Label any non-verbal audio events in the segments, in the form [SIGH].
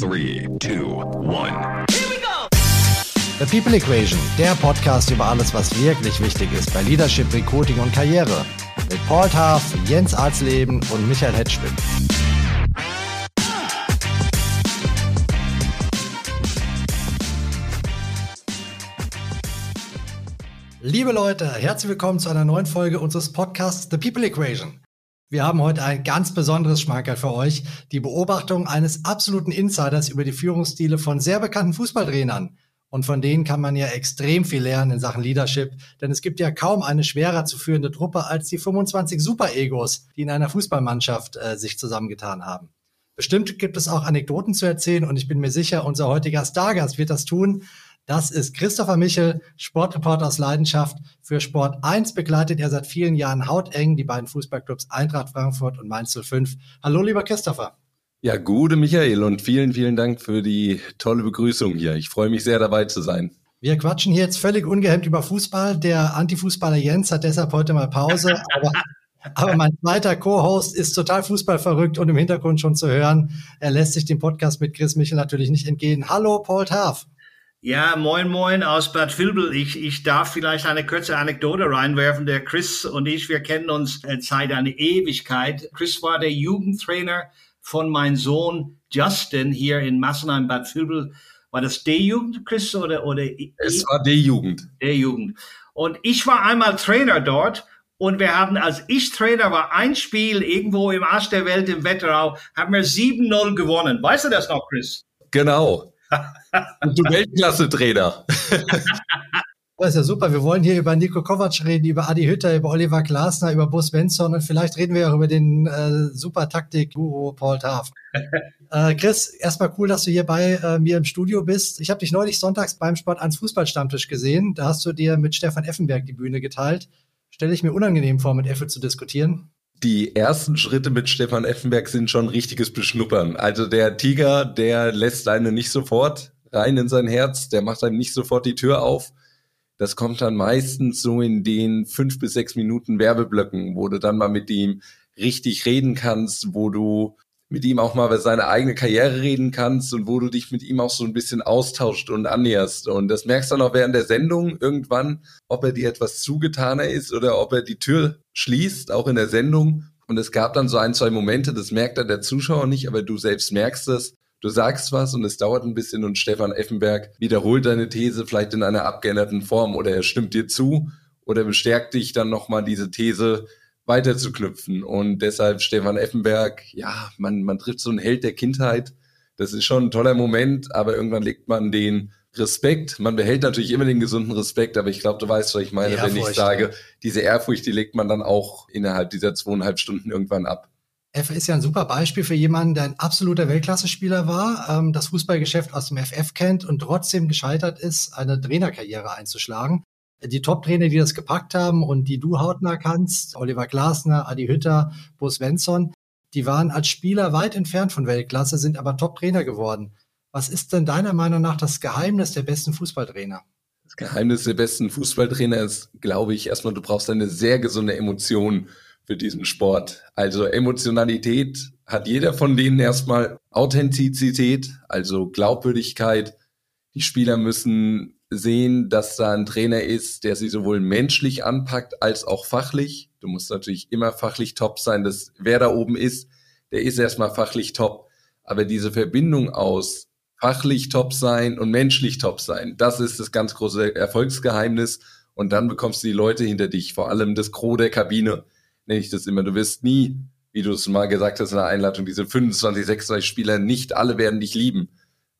Three, two, one. The People Equation, der Podcast über alles, was wirklich wichtig ist bei Leadership, Recruiting und Karriere. Mit Paul Taff, Jens Arzleben und Michael Hetschwin. Liebe Leute, herzlich willkommen zu einer neuen Folge unseres Podcasts The People Equation. Wir haben heute ein ganz besonderes Schmankerl für euch, die Beobachtung eines absoluten Insiders über die Führungsstile von sehr bekannten Fußballtrainern. Und von denen kann man ja extrem viel lernen in Sachen Leadership, denn es gibt ja kaum eine schwerer zu führende Truppe als die 25 Super-Egos, die in einer Fußballmannschaft äh, sich zusammengetan haben. Bestimmt gibt es auch Anekdoten zu erzählen und ich bin mir sicher, unser heutiger Stargast wird das tun. Das ist Christopher Michel, Sportreporter aus Leidenschaft. Für Sport 1 begleitet er seit vielen Jahren hauteng die beiden Fußballclubs Eintracht Frankfurt und Mainz 05. Hallo, lieber Christopher. Ja, gute Michael und vielen, vielen Dank für die tolle Begrüßung hier. Ich freue mich sehr dabei zu sein. Wir quatschen hier jetzt völlig ungehemmt über Fußball. Der Antifußballer Jens hat deshalb heute mal Pause, [LAUGHS] aber aber mein zweiter Co-Host ist total fußballverrückt und im Hintergrund schon zu hören. Er lässt sich dem Podcast mit Chris Michel natürlich nicht entgehen. Hallo, Paul Taff. Ja, moin moin aus Bad Vilbel. Ich, ich darf vielleicht eine kurze Anekdote reinwerfen. Der Chris und ich, wir kennen uns seit einer Ewigkeit. Chris war der Jugendtrainer von meinem Sohn Justin hier in Massenheim, Bad Vilbel. War das D-Jugend, Chris, oder, oder? Es war D-Jugend. D-Jugend. Und ich war einmal Trainer dort und wir haben, als ich Trainer war, ein Spiel irgendwo im Arsch der Welt im Wetterau, haben wir 7-0 gewonnen. Weißt du das noch, Chris? Genau. Und du Weltklasse-Trainer. [LAUGHS] Das ist ja super. Wir wollen hier über Nico Kovac reden, über Adi Hütter, über Oliver Glasner, über Bus Benson und vielleicht reden wir auch über den äh, super Taktik-Guru Paul Taff. [LAUGHS] äh, Chris, erstmal cool, dass du hier bei äh, mir im Studio bist. Ich habe dich neulich sonntags beim Sport 1 Fußballstammtisch gesehen. Da hast du dir mit Stefan Effenberg die Bühne geteilt. Stelle ich mir unangenehm vor, mit Effe zu diskutieren die ersten Schritte mit Stefan Effenberg sind schon richtiges Beschnuppern. Also der Tiger, der lässt einen nicht sofort rein in sein Herz, der macht einem nicht sofort die Tür auf. Das kommt dann meistens so in den fünf bis sechs Minuten Werbeblöcken, wo du dann mal mit ihm richtig reden kannst, wo du mit ihm auch mal über seine eigene Karriere reden kannst und wo du dich mit ihm auch so ein bisschen austauscht und annäherst. Und das merkst du dann auch während der Sendung irgendwann, ob er dir etwas zugetaner ist oder ob er die Tür schließt, auch in der Sendung. Und es gab dann so ein, zwei Momente, das merkt dann der Zuschauer nicht, aber du selbst merkst es. Du sagst was und es dauert ein bisschen und Stefan Effenberg wiederholt deine These vielleicht in einer abgeänderten Form oder er stimmt dir zu oder bestärkt dich dann nochmal diese These weiterzuknüpfen. Und deshalb Stefan Effenberg, ja, man, man trifft so einen Held der Kindheit. Das ist schon ein toller Moment, aber irgendwann legt man den Respekt. Man behält natürlich immer den gesunden Respekt, aber ich glaube, du weißt, was ich meine, wenn ich sage, diese Ehrfurcht, die legt man dann auch innerhalb dieser zweieinhalb Stunden irgendwann ab. F ist ja ein super Beispiel für jemanden, der ein absoluter Weltklasse-Spieler war, ähm, das Fußballgeschäft aus dem FF kennt und trotzdem gescheitert ist, eine Trainerkarriere einzuschlagen die Top-Trainer, die das gepackt haben und die du hautnah kannst, Oliver Glasner, Adi Hütter, Bo Svensson, die waren als Spieler weit entfernt von Weltklasse, sind aber Top-Trainer geworden. Was ist denn deiner Meinung nach das Geheimnis der besten Fußballtrainer? Das Geheimnis der besten Fußballtrainer ist, glaube ich, erstmal, du brauchst eine sehr gesunde Emotion für diesen Sport. Also Emotionalität hat jeder von denen erstmal Authentizität, also Glaubwürdigkeit. Die Spieler müssen sehen, dass da ein Trainer ist, der sie sowohl menschlich anpackt als auch fachlich. Du musst natürlich immer fachlich top sein. dass wer da oben ist, der ist erstmal fachlich top. Aber diese Verbindung aus fachlich top sein und menschlich top sein, das ist das ganz große Erfolgsgeheimnis. Und dann bekommst du die Leute hinter dich, vor allem das Gros der Kabine, nenne ich das immer. Du wirst nie, wie du es mal gesagt hast in der Einladung, diese 25, 26 Spieler, nicht alle werden dich lieben.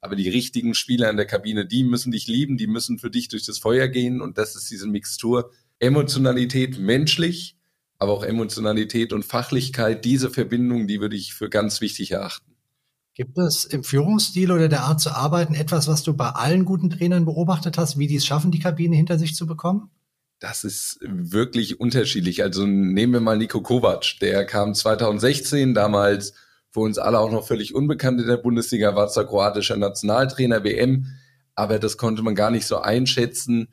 Aber die richtigen Spieler in der Kabine, die müssen dich lieben, die müssen für dich durch das Feuer gehen. Und das ist diese Mixtur Emotionalität menschlich, aber auch Emotionalität und Fachlichkeit. Diese Verbindung, die würde ich für ganz wichtig erachten. Gibt es im Führungsstil oder der Art zu arbeiten etwas, was du bei allen guten Trainern beobachtet hast, wie die es schaffen, die Kabine hinter sich zu bekommen? Das ist wirklich unterschiedlich. Also nehmen wir mal Nico Kovac. Der kam 2016 damals für uns alle auch noch völlig unbekannt in der Bundesliga, war zwar kroatischer Nationaltrainer WM, aber das konnte man gar nicht so einschätzen.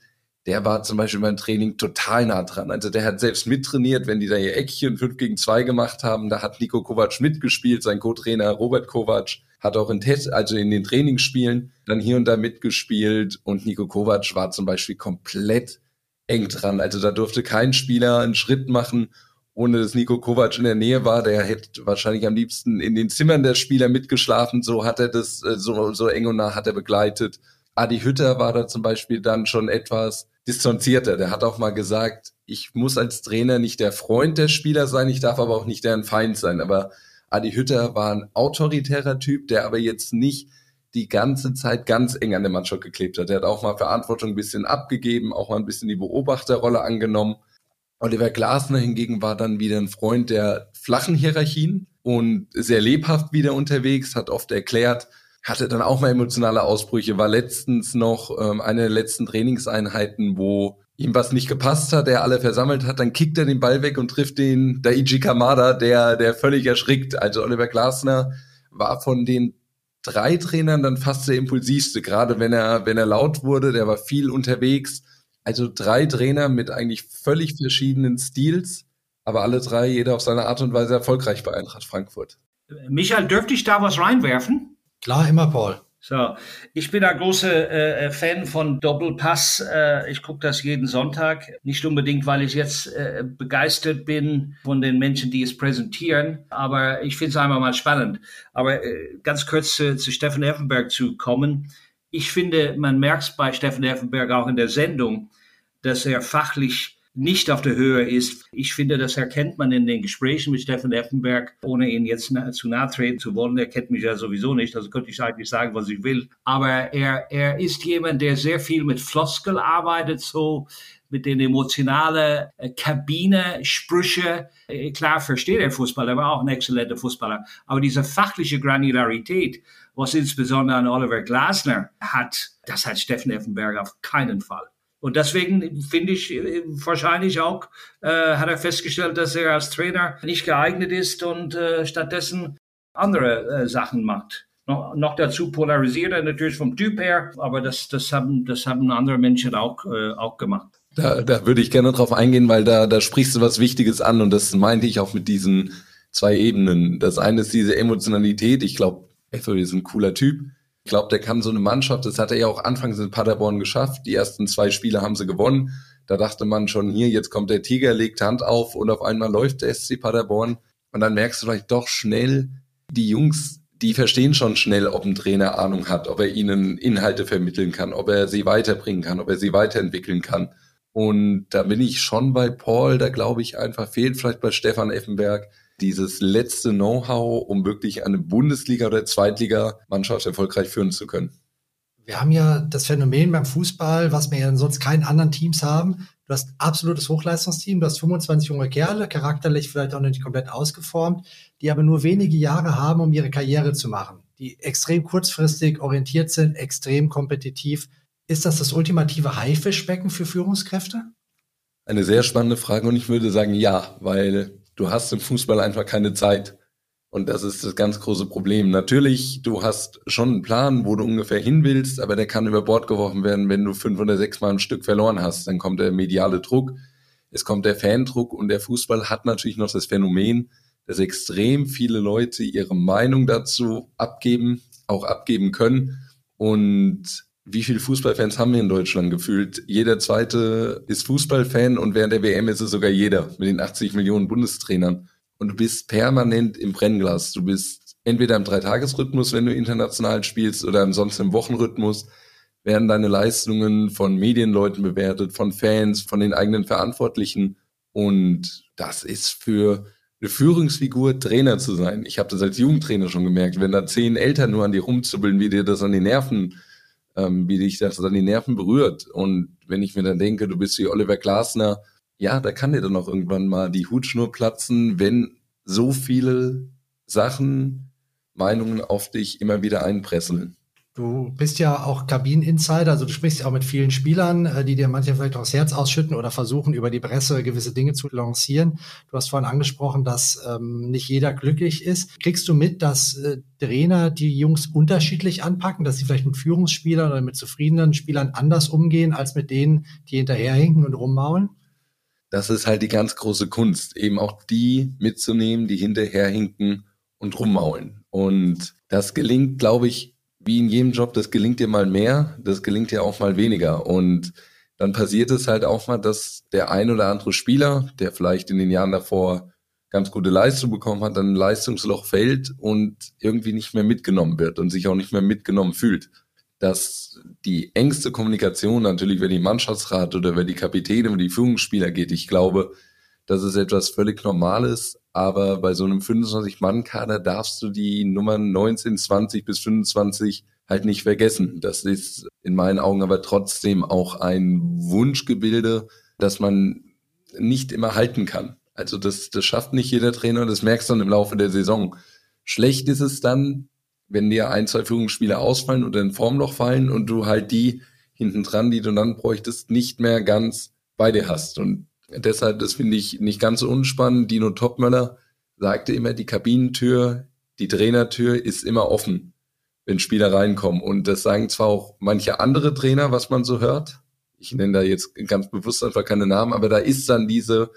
Der war zum Beispiel beim Training total nah dran. Also der hat selbst mittrainiert, wenn die da ihr Eckchen 5 gegen 2 gemacht haben. Da hat Nico Kovac mitgespielt, sein Co-Trainer Robert Kovac hat auch in Test, also in den Trainingsspielen dann hier und da mitgespielt und Nico Kovac war zum Beispiel komplett eng dran. Also da durfte kein Spieler einen Schritt machen, ohne dass Nico Kovac in der Nähe war. Der hätte wahrscheinlich am liebsten in den Zimmern der Spieler mitgeschlafen. So hat er das, äh, so, so eng und nah hat er begleitet. Adi Hütter war da zum Beispiel dann schon etwas distanzierter. Der hat auch mal gesagt, ich muss als Trainer nicht der Freund der Spieler sein, ich darf aber auch nicht deren Feind sein. Aber Adi Hütter war ein autoritärer Typ, der aber jetzt nicht die ganze Zeit ganz eng an der Mannschaft geklebt hat. Er hat auch mal Verantwortung ein bisschen abgegeben, auch mal ein bisschen die Beobachterrolle angenommen. Oliver Glasner hingegen war dann wieder ein Freund der flachen Hierarchien und sehr lebhaft wieder unterwegs, hat oft erklärt, hatte dann auch mal emotionale Ausbrüche, war letztens noch ähm, eine der letzten Trainingseinheiten, wo ihm was nicht gepasst hat, der alle versammelt hat, dann kickt er den Ball weg und trifft den Daiji Kamada, der, der völlig erschrickt. Also Oliver Glasner war von den drei Trainern dann fast der impulsivste, gerade wenn er, wenn er laut wurde, der war viel unterwegs. Also drei Trainer mit eigentlich völlig verschiedenen Stils, aber alle drei, jeder auf seine Art und Weise erfolgreich bei Eintracht Frankfurt. Michael, dürfte ich da was reinwerfen? Klar, immer Paul. So, ich bin ein großer äh, Fan von Doppelpass. Äh, ich gucke das jeden Sonntag. Nicht unbedingt, weil ich jetzt äh, begeistert bin von den Menschen, die es präsentieren, aber ich finde es einfach mal spannend. Aber äh, ganz kurz zu, zu Steffen Effenberg zu kommen. Ich finde, man merkt bei Steffen Effenberg auch in der Sendung, dass er fachlich nicht auf der Höhe ist. Ich finde, das erkennt man in den Gesprächen mit Steffen Effenberg, ohne ihn jetzt zu nahe treten zu wollen. Er kennt mich ja sowieso nicht, also könnte ich eigentlich sagen, was ich will. Aber er, er ist jemand, der sehr viel mit Floskel arbeitet, so mit den emotionalen äh, Kabine, Sprüche. Äh, klar versteht er Fußball, er war auch ein exzellenter Fußballer. Aber diese fachliche Granularität, was insbesondere an Oliver Glasner hat, das hat Steffen Effenberg auf keinen Fall. Und deswegen finde ich wahrscheinlich auch, äh, hat er festgestellt, dass er als Trainer nicht geeignet ist und äh, stattdessen andere äh, Sachen macht. Noch, noch dazu polarisiert er natürlich vom Typ her, aber das, das, haben, das haben andere Menschen auch, äh, auch gemacht. Da, da würde ich gerne drauf eingehen, weil da, da sprichst du was Wichtiges an und das meinte ich auch mit diesen zwei Ebenen. Das eine ist diese Emotionalität. Ich glaube, Ethel ist ein cooler Typ. Ich glaube, der kann so eine Mannschaft, das hat er ja auch anfangs in Paderborn geschafft. Die ersten zwei Spiele haben sie gewonnen. Da dachte man schon, hier, jetzt kommt der Tiger, legt Hand auf und auf einmal läuft der SC Paderborn. Und dann merkst du vielleicht doch schnell, die Jungs, die verstehen schon schnell, ob ein Trainer Ahnung hat, ob er ihnen Inhalte vermitteln kann, ob er sie weiterbringen kann, ob er sie weiterentwickeln kann. Und da bin ich schon bei Paul, da glaube ich einfach, fehlt vielleicht bei Stefan Effenberg dieses letzte Know-how, um wirklich eine Bundesliga- oder Zweitliga-Mannschaft erfolgreich führen zu können. Wir haben ja das Phänomen beim Fußball, was wir ja sonst keinen anderen Teams haben. Du hast absolutes Hochleistungsteam, du hast 25 junge Kerle, charakterlich vielleicht auch noch nicht komplett ausgeformt, die aber nur wenige Jahre haben, um ihre Karriere zu machen, die extrem kurzfristig orientiert sind, extrem kompetitiv. Ist das das ultimative Haifischbecken für Führungskräfte? Eine sehr spannende Frage und ich würde sagen ja, weil du hast im Fußball einfach keine Zeit. Und das ist das ganz große Problem. Natürlich, du hast schon einen Plan, wo du ungefähr hin willst, aber der kann über Bord geworfen werden, wenn du fünf oder sechs Mal ein Stück verloren hast. Dann kommt der mediale Druck, es kommt der Fandruck und der Fußball hat natürlich noch das Phänomen, dass extrem viele Leute ihre Meinung dazu abgeben, auch abgeben können. Und wie viele Fußballfans haben wir in Deutschland gefühlt? Jeder zweite ist Fußballfan und während der WM ist es sogar jeder mit den 80 Millionen Bundestrainern. Und du bist permanent im Brennglas. Du bist entweder im Dreitagesrhythmus, wenn du international spielst, oder ansonsten im Wochenrhythmus. Werden deine Leistungen von Medienleuten bewertet, von Fans, von den eigenen Verantwortlichen. Und das ist für eine Führungsfigur Trainer zu sein. Ich habe das als Jugendtrainer schon gemerkt. Wenn da zehn Eltern nur an dir rumzubbeln, wie dir das an die Nerven ähm, wie dich das an die Nerven berührt. Und wenn ich mir dann denke, du bist wie Oliver Glasner, ja, da kann dir dann auch irgendwann mal die Hutschnur platzen, wenn so viele Sachen, Meinungen auf dich immer wieder einpresseln. Du bist ja auch Kabineninsider, also du sprichst ja auch mit vielen Spielern, äh, die dir manche vielleicht auch das Herz ausschütten oder versuchen, über die Presse gewisse Dinge zu lancieren. Du hast vorhin angesprochen, dass ähm, nicht jeder glücklich ist. Kriegst du mit, dass äh, Trainer die Jungs unterschiedlich anpacken, dass sie vielleicht mit Führungsspielern oder mit zufriedenen Spielern anders umgehen, als mit denen, die hinterherhinken und rummaulen? Das ist halt die ganz große Kunst, eben auch die mitzunehmen, die hinterherhinken und rummaulen. Und Das gelingt, glaube ich, wie in jedem Job, das gelingt dir mal mehr, das gelingt dir auch mal weniger. Und dann passiert es halt auch mal, dass der ein oder andere Spieler, der vielleicht in den Jahren davor ganz gute Leistung bekommen hat, dann ein Leistungsloch fällt und irgendwie nicht mehr mitgenommen wird und sich auch nicht mehr mitgenommen fühlt. Dass die engste Kommunikation natürlich, wenn die Mannschaftsrat oder wenn die Kapitäne und die Führungsspieler geht, ich glaube, das ist etwas völlig Normales, aber bei so einem 25-Mann-Kader darfst du die Nummern 19, 20 bis 25 halt nicht vergessen. Das ist in meinen Augen aber trotzdem auch ein Wunschgebilde, das man nicht immer halten kann. Also das, das schafft nicht jeder Trainer, das merkst du dann im Laufe der Saison. Schlecht ist es dann, wenn dir ein, zwei Führungsspieler ausfallen oder in Formloch fallen und du halt die hinten dran, die du dann bräuchtest, nicht mehr ganz bei dir hast. Und deshalb, das finde ich nicht ganz so unspannend. Dino Topmöller sagte immer, die Kabinentür, die Trainertür ist immer offen, wenn Spieler reinkommen. Und das sagen zwar auch manche andere Trainer, was man so hört. Ich nenne da jetzt ganz bewusst einfach keine Namen, aber da ist dann diese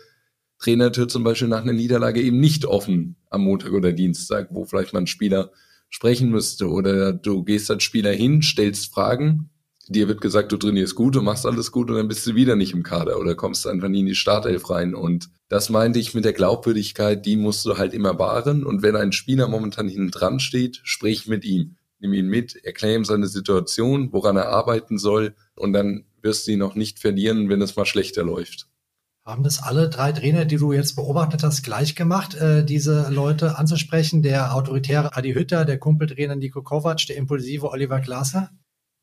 Trainertür zum Beispiel nach einer Niederlage eben nicht offen am Montag oder Dienstag, wo vielleicht mal ein Spieler sprechen müsste oder du gehst als Spieler hin, stellst Fragen, dir wird gesagt, du trainierst gut, du machst alles gut und dann bist du wieder nicht im Kader oder kommst einfach nie in die Startelf rein und das meinte ich mit der Glaubwürdigkeit, die musst du halt immer wahren und wenn ein Spieler momentan hinten dran steht, sprich mit ihm, nimm ihn mit, erklär ihm seine Situation, woran er arbeiten soll und dann wirst du ihn noch nicht verlieren, wenn es mal schlechter läuft. Haben das alle drei Trainer, die du jetzt beobachtet hast, gleich gemacht, äh, diese Leute anzusprechen? Der autoritäre Adi Hütter, der Kumpeltrainer Nico Kovac, der impulsive Oliver Glasser?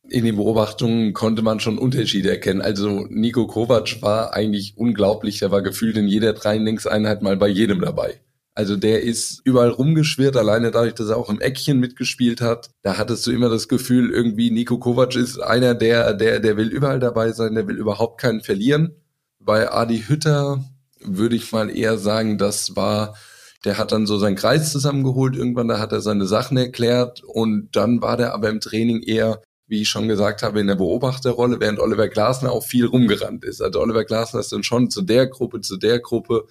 In den Beobachtungen konnte man schon Unterschiede erkennen. Also Nico Kovac war eigentlich unglaublich. Der war gefühlt in jeder Trainingseinheit mal bei jedem dabei. Also der ist überall rumgeschwirrt, alleine dadurch, dass er auch im Eckchen mitgespielt hat. Da hattest du immer das Gefühl, irgendwie Nico Kovac ist einer, der, der, der will überall dabei sein, der will überhaupt keinen verlieren. Bei Adi Hütter würde ich mal eher sagen, das war, der hat dann so seinen Kreis zusammengeholt irgendwann, da hat er seine Sachen erklärt und dann war der aber im Training eher, wie ich schon gesagt habe, in der Beobachterrolle, während Oliver Glasner auch viel rumgerannt ist. Also Oliver Glasner ist dann schon zu der Gruppe, zu der Gruppe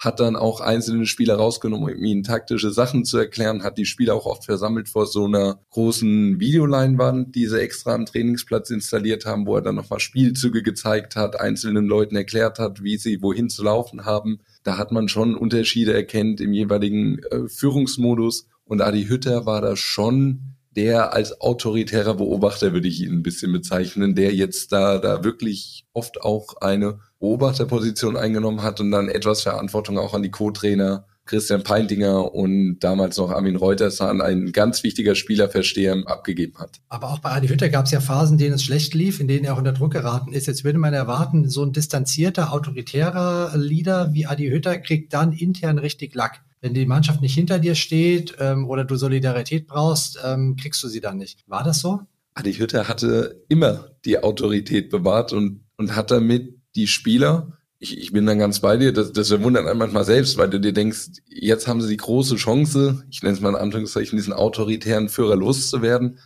hat dann auch einzelne Spieler rausgenommen, um ihnen taktische Sachen zu erklären, hat die Spieler auch oft versammelt vor so einer großen Videoleinwand, die sie extra am Trainingsplatz installiert haben, wo er dann nochmal Spielzüge gezeigt hat, einzelnen Leuten erklärt hat, wie sie wohin zu laufen haben. Da hat man schon Unterschiede erkennt im jeweiligen äh, Führungsmodus. Und Adi Hütter war da schon der als autoritärer Beobachter würde ich ihn ein bisschen bezeichnen, der jetzt da, da wirklich oft auch eine Beobachterposition eingenommen hat und dann etwas Verantwortung auch an die Co-Trainer Christian Peintinger und damals noch Armin Reutersan, ein ganz wichtiger Spielerversteher, abgegeben hat. Aber auch bei Adi Hütter gab es ja Phasen, in denen es schlecht lief, in denen er auch unter Druck geraten ist. Jetzt würde man erwarten, so ein distanzierter, autoritärer Leader wie Adi Hütter kriegt dann intern richtig Lack. Wenn die Mannschaft nicht hinter dir steht ähm, oder du Solidarität brauchst, ähm, kriegst du sie dann nicht. War das so? Adi Hütter hatte immer die Autorität bewahrt und, und hat damit die Spieler, ich, ich bin dann ganz bei dir, das, das verwundert einen manchmal selbst, weil du dir denkst, jetzt haben sie die große Chance, ich nenne es mal in Anführungszeichen, diesen autoritären Führer loszuwerden.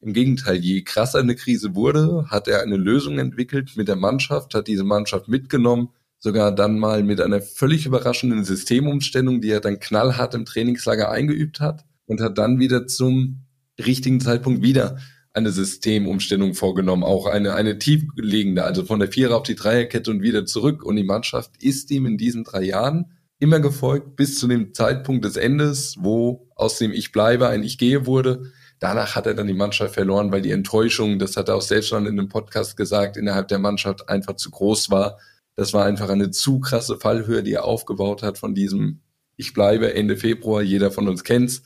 Im Gegenteil, je krasser eine Krise wurde, hat er eine Lösung entwickelt mit der Mannschaft, hat diese Mannschaft mitgenommen, sogar dann mal mit einer völlig überraschenden Systemumstellung, die er dann knallhart im Trainingslager eingeübt hat und hat dann wieder zum richtigen Zeitpunkt wieder eine Systemumstellung vorgenommen, auch eine, eine tieflegende, also von der Vierer auf die Dreierkette und wieder zurück. Und die Mannschaft ist ihm in diesen drei Jahren immer gefolgt bis zu dem Zeitpunkt des Endes, wo aus dem Ich bleibe ein Ich gehe wurde. Danach hat er dann die Mannschaft verloren, weil die Enttäuschung, das hat er auch selbst schon in einem Podcast gesagt, innerhalb der Mannschaft einfach zu groß war das war einfach eine zu krasse Fallhöhe, die er aufgebaut hat von diesem Ich bleibe Ende Februar, jeder von uns kennt's,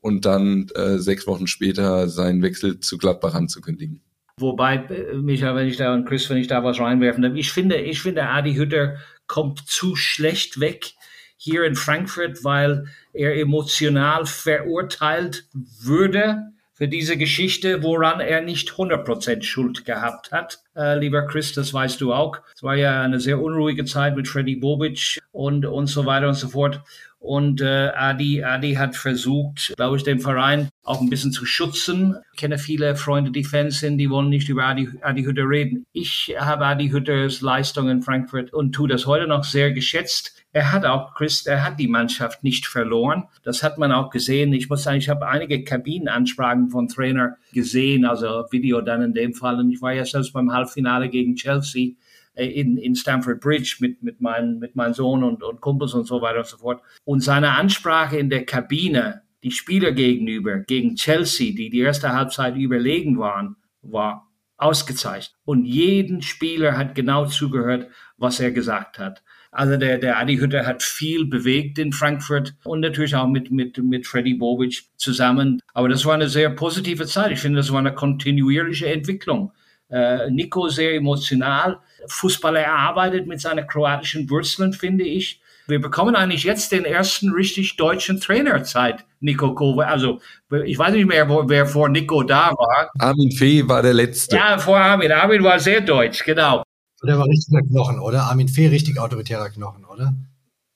und dann äh, sechs Wochen später seinen Wechsel zu Gladbach anzukündigen. Wobei, äh, Micha, wenn ich da und Chris, wenn ich da was reinwerfen darf, ich finde, ich finde, Adi Hütter kommt zu schlecht weg hier in Frankfurt, weil er emotional verurteilt würde für diese Geschichte, woran er nicht 100% Schuld gehabt hat. Äh, lieber Chris, das weißt du auch. Es war ja eine sehr unruhige Zeit mit Freddy Bobic und, und so weiter und so fort. Und äh, Adi, Adi hat versucht, glaube ich, den Verein auch ein bisschen zu schützen. Ich kenne viele Freunde, die Fans sind, die wollen nicht über Adi, Adi Hütter reden. Ich habe Adi Hütters Leistung in Frankfurt und tue das heute noch sehr geschätzt. Er hat auch, Chris, er hat die Mannschaft nicht verloren. Das hat man auch gesehen. Ich muss sagen, ich habe einige Kabinenansprachen von Trainer gesehen, also Video dann in dem Fall. Und ich war ja selbst beim Halbfinale gegen Chelsea äh, in, in Stamford Bridge mit, mit, mein, mit meinem Sohn und, und Kumpels und so weiter und so fort. Und seine Ansprache in der Kabine, die Spieler gegenüber, gegen Chelsea, die die erste Halbzeit überlegen waren, war ausgezeichnet. Und jeden Spieler hat genau zugehört, was er gesagt hat. Also der, der Adi Hütter hat viel bewegt in Frankfurt und natürlich auch mit, mit, mit Freddy Bobic zusammen. Aber das war eine sehr positive Zeit. Ich finde, das war eine kontinuierliche Entwicklung. Äh, Nico sehr emotional. Fußballer erarbeitet mit seinen kroatischen Wurzeln, finde ich. Wir bekommen eigentlich jetzt den ersten richtig deutschen Trainer seit Nico Kovac. Also ich weiß nicht mehr, wo, wer vor Nico da war. Armin Fee war der Letzte. Ja, vor Armin. Armin war sehr deutsch, genau. Der war richtiger Knochen, oder? Armin Fee, richtig autoritärer Knochen, oder?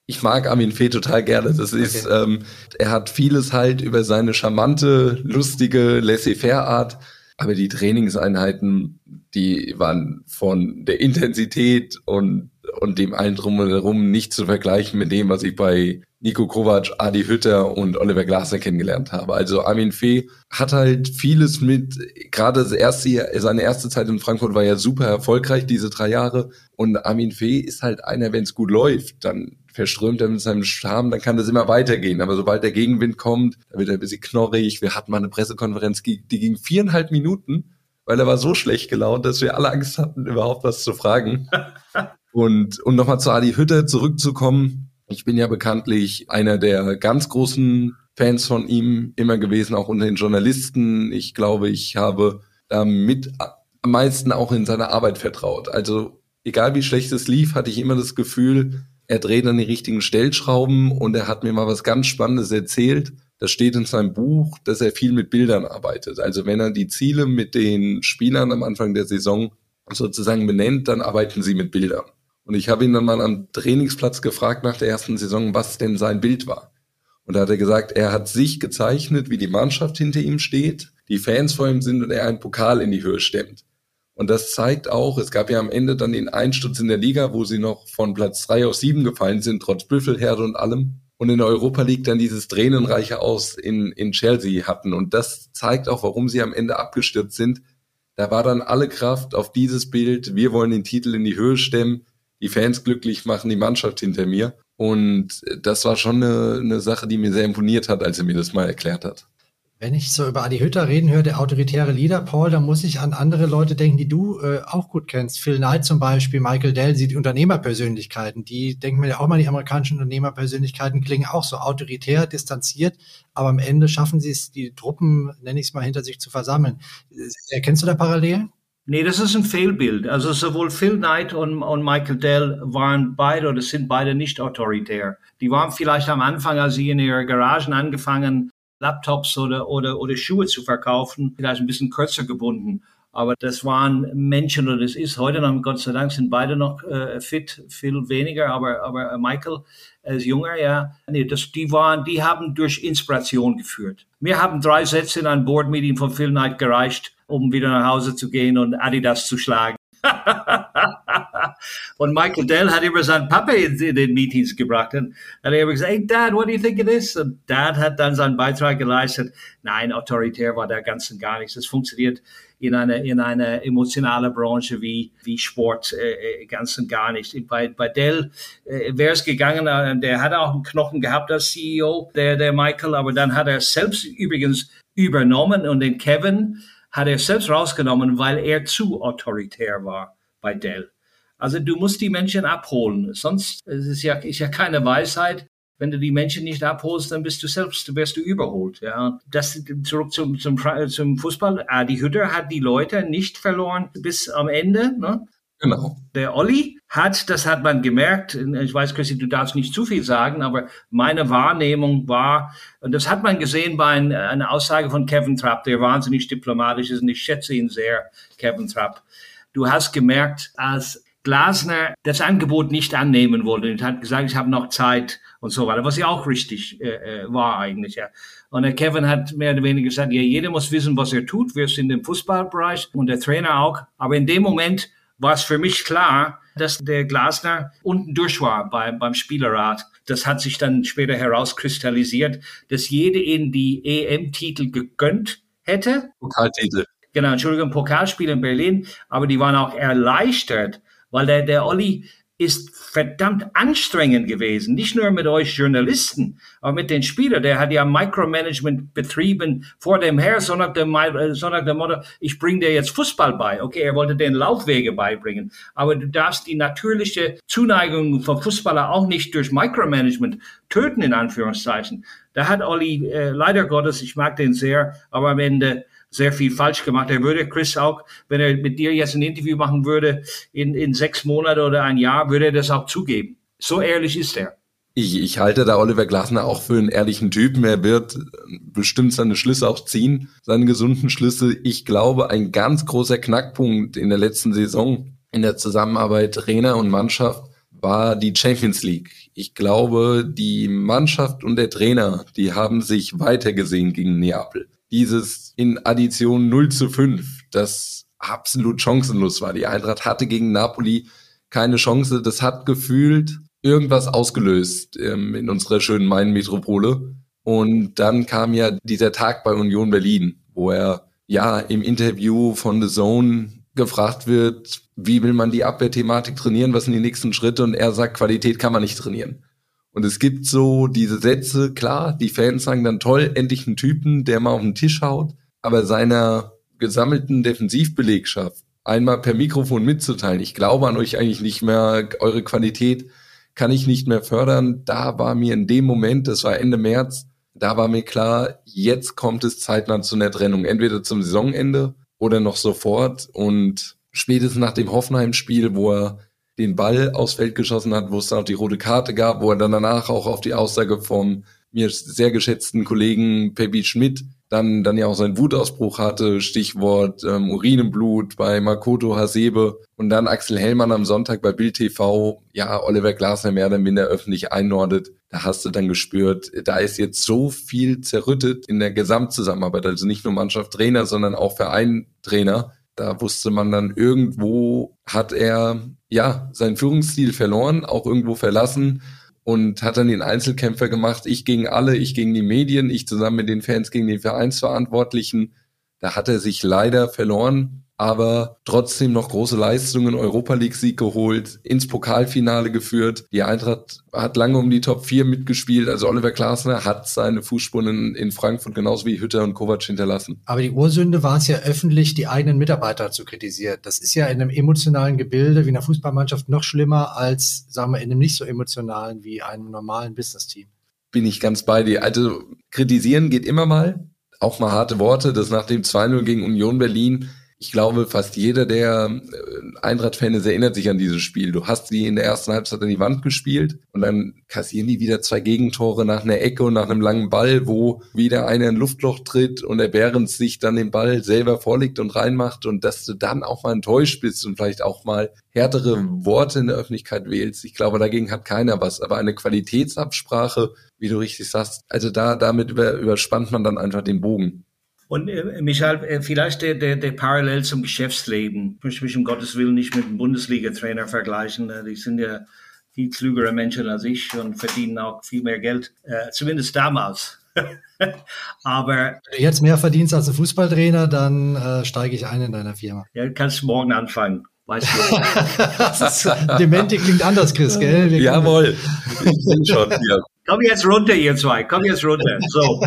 Ich mag Armin Fee total gerne. Das ist, okay. ähm, er hat vieles halt über seine charmante, lustige, laissez-faire-Art. Aber die Trainingseinheiten, die waren von der Intensität und, und dem allen drum und herum nicht zu vergleichen mit dem, was ich bei Nico Kovac, Adi Hütter und Oliver Glasner kennengelernt habe. Also Armin Fee hat halt vieles mit, gerade das erste, seine erste Zeit in Frankfurt war ja super erfolgreich, diese drei Jahre. Und Armin Fee ist halt einer, wenn es gut läuft, dann verströmt er mit seinem Charme, dann kann das immer weitergehen. Aber sobald der Gegenwind kommt, dann wird er ein bisschen knorrig. Wir hatten mal eine Pressekonferenz, die ging viereinhalb Minuten, weil er war so schlecht gelaunt, dass wir alle Angst hatten, überhaupt was zu fragen. [LAUGHS] und, und nochmal zu Adi Hütter zurückzukommen, ich bin ja bekanntlich einer der ganz großen Fans von ihm immer gewesen, auch unter den Journalisten. Ich glaube, ich habe damit am meisten auch in seine Arbeit vertraut. Also egal wie schlecht es lief, hatte ich immer das Gefühl, er dreht an die richtigen Stellschrauben und er hat mir mal was ganz Spannendes erzählt. Das steht in seinem Buch, dass er viel mit Bildern arbeitet. Also wenn er die Ziele mit den Spielern am Anfang der Saison sozusagen benennt, dann arbeiten sie mit Bildern. Und ich habe ihn dann mal am Trainingsplatz gefragt nach der ersten Saison, was denn sein Bild war. Und da hat er gesagt, er hat sich gezeichnet, wie die Mannschaft hinter ihm steht, die Fans vor ihm sind und er einen Pokal in die Höhe stemmt. Und das zeigt auch, es gab ja am Ende dann den Einsturz in der Liga, wo sie noch von Platz drei auf sieben gefallen sind, trotz Büffelherde und allem. Und in Europa League dann dieses tränenreiche Aus in, in Chelsea hatten. Und das zeigt auch, warum sie am Ende abgestürzt sind. Da war dann alle Kraft auf dieses Bild. Wir wollen den Titel in die Höhe stemmen die Fans glücklich machen, die Mannschaft hinter mir. Und das war schon eine, eine Sache, die mir sehr imponiert hat, als er mir das mal erklärt hat. Wenn ich so über Adi Hütter reden höre, der autoritäre Leader, Paul, dann muss ich an andere Leute denken, die du äh, auch gut kennst. Phil Knight zum Beispiel, Michael Dell, die Unternehmerpersönlichkeiten. Die denken mir ja auch mal, die amerikanischen Unternehmerpersönlichkeiten klingen auch so autoritär, distanziert, aber am Ende schaffen sie es, die Truppen, nenne ich es mal, hinter sich zu versammeln. Erkennst du da Parallelen? Nee, das ist ein Fehlbild. Also sowohl Phil Knight und, und Michael Dell waren beide oder sind beide nicht autoritär. Die waren vielleicht am Anfang, als sie in ihrer Garagen angefangen, Laptops oder, oder, oder Schuhe zu verkaufen, vielleicht ein bisschen kürzer gebunden. Aber das waren Menschen oder das ist heute noch, Gott sei Dank, sind beide noch äh, fit, viel weniger, aber, aber Michael als Junger, ja, nee, das, die waren, die haben durch Inspiration geführt. Wir haben drei Sätze in einem Board-Meeting von Phil Knight gereicht um wieder nach Hause zu gehen und Adidas zu schlagen. [LAUGHS] und Michael Dell hat immer seinen Papa in, in, den Meetings gebracht und hat immer gesagt, hey Dad, what do you think of this? Und Dad hat dann seinen Beitrag geleistet. Nein, autoritär war der ganzen gar nichts. Das funktioniert in einer in eine emotionale Branche wie, wie Sport äh, äh ganz und gar nicht. Bei, bei Dell äh, wäre es gegangen, äh, der hat auch einen Knochen gehabt als CEO, der, der Michael, aber dann hat er selbst übrigens übernommen und den Kevin hat er selbst rausgenommen, weil er zu autoritär war bei Dell. Also du musst die Menschen abholen, sonst es ist ja, ist ja keine Weisheit. Wenn du die Menschen nicht abholst, dann bist du selbst, wirst du überholt. Ja, das zurück zum zum, zum Fußball. Adi Hütter hat die Leute nicht verloren bis am Ende. Ne? Genau. Der Olli hat, das hat man gemerkt, ich weiß, Chrissy, du darfst nicht zu viel sagen, aber meine Wahrnehmung war, und das hat man gesehen bei ein, einer Aussage von Kevin Trapp, der wahnsinnig diplomatisch ist, und ich schätze ihn sehr, Kevin Trapp. Du hast gemerkt, als Glasner das Angebot nicht annehmen wollte und hat gesagt, ich habe noch Zeit und so weiter, was ja auch richtig äh, äh war eigentlich. Ja. Und der Kevin hat mehr oder weniger gesagt, ja, jeder muss wissen, was er tut. Wir sind im Fußballbereich und der Trainer auch. Aber in dem Moment war es für mich klar, dass der Glasner unten durch war beim, beim Spielerrat. Das hat sich dann später herauskristallisiert, dass jede in die EM-Titel gegönnt hätte. Pokaltitel. Genau, Entschuldigung, Pokalspiel in Berlin, aber die waren auch erleichtert, weil der, der Olli ist verdammt anstrengend gewesen. Nicht nur mit euch Journalisten, aber mit den Spielern. Der hat ja Micromanagement betrieben vor dem her, sondern dem, sondern dem Motto, ich bringe dir jetzt Fußball bei. Okay, er wollte den Laufwege beibringen. Aber du darfst die natürliche Zuneigung von Fußballer auch nicht durch Micromanagement töten, in Anführungszeichen. Da hat Olli, äh, leider Gottes, ich mag den sehr, aber am Ende sehr viel falsch gemacht. Er würde Chris auch, wenn er mit dir jetzt ein Interview machen würde, in, in sechs Monaten oder ein Jahr, würde er das auch zugeben. So ehrlich ist er. Ich, ich halte da Oliver Glasner auch für einen ehrlichen Typen. Er wird bestimmt seine Schlüsse auch ziehen, seine gesunden Schlüsse. Ich glaube, ein ganz großer Knackpunkt in der letzten Saison in der Zusammenarbeit Trainer und Mannschaft war die Champions League. Ich glaube, die Mannschaft und der Trainer, die haben sich weitergesehen gegen Neapel dieses in Addition 0 zu 5, das absolut chancenlos war. Die Eintracht hatte gegen Napoli keine Chance. Das hat gefühlt irgendwas ausgelöst ähm, in unserer schönen Main-Metropole. Und dann kam ja dieser Tag bei Union Berlin, wo er ja im Interview von The Zone gefragt wird, wie will man die Abwehrthematik trainieren, was sind die nächsten Schritte? Und er sagt, Qualität kann man nicht trainieren. Und es gibt so diese Sätze, klar, die Fans sagen dann toll, endlich ein Typen, der mal auf den Tisch haut, aber seiner gesammelten Defensivbelegschaft einmal per Mikrofon mitzuteilen, ich glaube an euch eigentlich nicht mehr, eure Qualität kann ich nicht mehr fördern. Da war mir in dem Moment, das war Ende März, da war mir klar, jetzt kommt es zeitnah zu einer Trennung, entweder zum Saisonende oder noch sofort. Und spätestens nach dem Hoffenheim-Spiel, wo er den Ball aufs Feld geschossen hat, wo es dann auch die rote Karte gab, wo er dann danach auch auf die Aussage vom mir sehr geschätzten Kollegen Pepi Schmidt dann, dann ja auch seinen Wutausbruch hatte, Stichwort ähm, Urinenblut bei Makoto Hasebe und dann Axel Hellmann am Sonntag bei Bild TV, ja, Oliver Glasner mehr oder minder öffentlich einordnet. Da hast du dann gespürt, da ist jetzt so viel zerrüttet in der Gesamtzusammenarbeit, also nicht nur Mannschaft, Trainer, sondern auch Verein, Trainer. Da wusste man dann irgendwo hat er ja seinen Führungsstil verloren, auch irgendwo verlassen und hat dann den Einzelkämpfer gemacht. Ich gegen alle, ich gegen die Medien, ich zusammen mit den Fans gegen die Vereinsverantwortlichen. Da hat er sich leider verloren aber trotzdem noch große Leistungen, Europa League Sieg geholt, ins Pokalfinale geführt. Die Eintracht hat lange um die Top 4 mitgespielt. Also Oliver Glasner hat seine Fußspuren in Frankfurt genauso wie Hütter und Kovac hinterlassen. Aber die Ursünde war es ja öffentlich, die eigenen Mitarbeiter zu kritisieren. Das ist ja in einem emotionalen Gebilde wie einer Fußballmannschaft noch schlimmer als, sagen wir, in einem nicht so emotionalen wie einem normalen Business-Team. Bin ich ganz bei dir. Also kritisieren geht immer mal. Auch mal harte Worte. Das nach dem 2-0 gegen Union Berlin ich glaube, fast jeder, der äh, Eintracht-Fan ist, erinnert sich an dieses Spiel. Du hast die in der ersten Halbzeit an die Wand gespielt und dann kassieren die wieder zwei Gegentore nach einer Ecke und nach einem langen Ball, wo wieder einer ein Luftloch tritt und der Behrens sich dann den Ball selber vorlegt und reinmacht und dass du dann auch mal enttäuscht bist und vielleicht auch mal härtere Worte in der Öffentlichkeit wählst. Ich glaube, dagegen hat keiner was. Aber eine Qualitätsabsprache, wie du richtig sagst, also da, damit über, überspannt man dann einfach den Bogen. Und äh, Michael, äh, vielleicht der, der, der Parallel zum Geschäftsleben. Ich möchte mich um Gottes Willen nicht mit einem Bundesliga-Trainer vergleichen. Äh, die sind ja viel klügere Menschen als ich und verdienen auch viel mehr Geld, äh, zumindest damals. [LAUGHS] Aber wenn du jetzt mehr verdienst als ein Fußballtrainer, dann äh, steige ich ein in deiner Firma. Ja, kannst morgen anfangen. Weißt du. [LAUGHS] Demente klingt anders, Chris, gell? Wir Jawohl. Ich bin schon hier. Komm jetzt runter, ihr zwei. Komm jetzt runter. So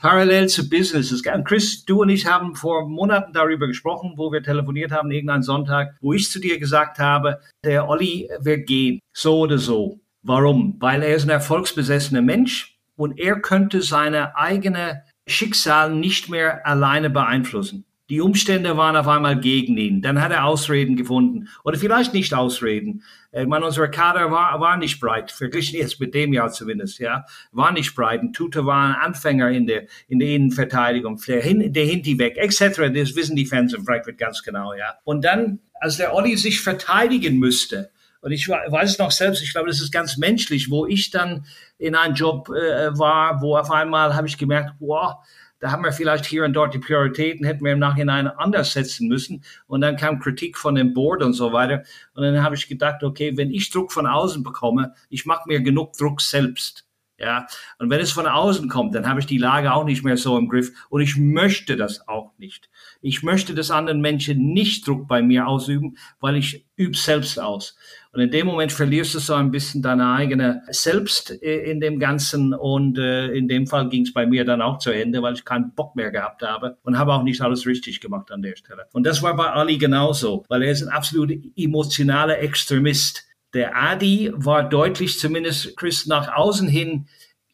parallel zu Businesses. Und Chris, du und ich haben vor Monaten darüber gesprochen, wo wir telefoniert haben, irgendeinen Sonntag, wo ich zu dir gesagt habe, der Olli wird gehen, so oder so. Warum? Weil er ist ein erfolgsbesessener Mensch und er könnte seine eigene Schicksal nicht mehr alleine beeinflussen. Die Umstände waren auf einmal gegen ihn. Dann hat er Ausreden gefunden. Oder vielleicht nicht Ausreden. Ich meine, unsere Kader war, war nicht breit, [LAUGHS] verglichen jetzt mit dem Jahr zumindest, ja. War nicht breit. Und Tuta war ein Anfänger in der, in der Innenverteidigung. Der, Hin, der Hinti weg, etc. Das wissen die Fans in Frankfurt ganz genau, ja. Und dann, als der Olli sich verteidigen müsste, und ich weiß es noch selbst, ich glaube, das ist ganz menschlich, wo ich dann in einem Job äh, war, wo auf einmal habe ich gemerkt, boah, da haben wir vielleicht hier und dort die Prioritäten, hätten wir im Nachhinein anders setzen müssen. Und dann kam Kritik von dem Board und so weiter. Und dann habe ich gedacht, okay, wenn ich Druck von außen bekomme, ich mache mir genug Druck selbst. Ja, und wenn es von außen kommt, dann habe ich die Lage auch nicht mehr so im Griff und ich möchte das auch nicht. Ich möchte, dass anderen Menschen nicht Druck bei mir ausüben, weil ich übe selbst aus. Und in dem Moment verlierst du so ein bisschen deine eigene Selbst äh, in dem Ganzen. Und äh, in dem Fall ging es bei mir dann auch zu Ende, weil ich keinen Bock mehr gehabt habe und habe auch nicht alles richtig gemacht an der Stelle. Und das war bei Ali genauso, weil er ist ein absolut emotionaler Extremist. Der Adi war deutlich, zumindest Chris, nach außen hin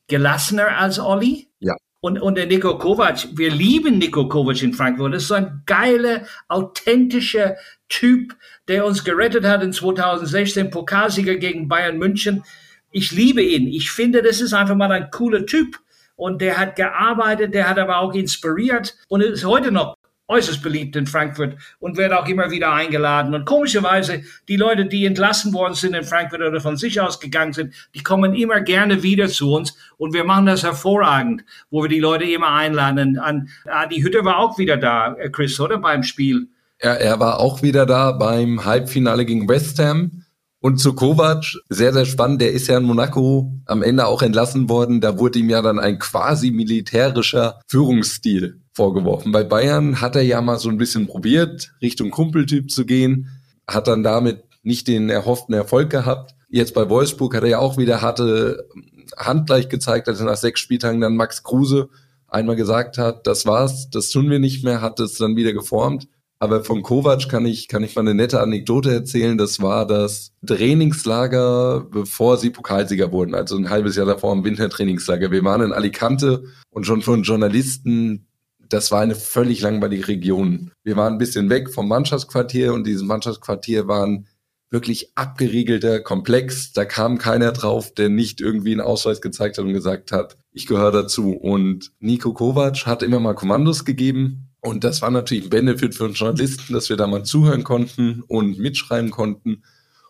gelassener als Olli. Ja. Und, und der Nico Kovac, wir lieben Nico Kovac in Frankfurt. Das ist so ein geiler, authentischer Typ, der uns gerettet hat in 2016, Pokalsieger gegen Bayern München. Ich liebe ihn. Ich finde, das ist einfach mal ein cooler Typ. Und der hat gearbeitet, der hat aber auch inspiriert und ist heute noch äußerst beliebt in Frankfurt und wird auch immer wieder eingeladen. Und komischerweise, die Leute, die entlassen worden sind in Frankfurt oder von sich aus gegangen sind, die kommen immer gerne wieder zu uns und wir machen das hervorragend, wo wir die Leute immer einladen. An, die Hütte war auch wieder da, äh, Chris, oder beim Spiel? Er, er war auch wieder da beim Halbfinale gegen West Ham. Und zu Kovac, sehr, sehr spannend, der ist ja in Monaco am Ende auch entlassen worden. Da wurde ihm ja dann ein quasi militärischer Führungsstil vorgeworfen. Bei Bayern hat er ja mal so ein bisschen probiert, Richtung Kumpeltyp zu gehen, hat dann damit nicht den erhofften Erfolg gehabt. Jetzt bei Wolfsburg hat er ja auch wieder harte Handgleich gezeigt, als er nach sechs Spieltagen dann Max Kruse einmal gesagt hat, das war's, das tun wir nicht mehr, hat es dann wieder geformt. Aber von Kovac kann ich, kann ich mal eine nette Anekdote erzählen. Das war das Trainingslager, bevor sie Pokalsieger wurden. Also ein halbes Jahr davor im Wintertrainingslager. Wir waren in Alicante und schon von Journalisten das war eine völlig langweilige Region. Wir waren ein bisschen weg vom Mannschaftsquartier und dieses Mannschaftsquartier war ein wirklich abgeriegelter Komplex. Da kam keiner drauf, der nicht irgendwie einen Ausweis gezeigt hat und gesagt hat, ich gehöre dazu. Und Nico Kovac hat immer mal Kommandos gegeben. Und das war natürlich ein Benefit für uns Journalisten, dass wir da mal zuhören konnten und mitschreiben konnten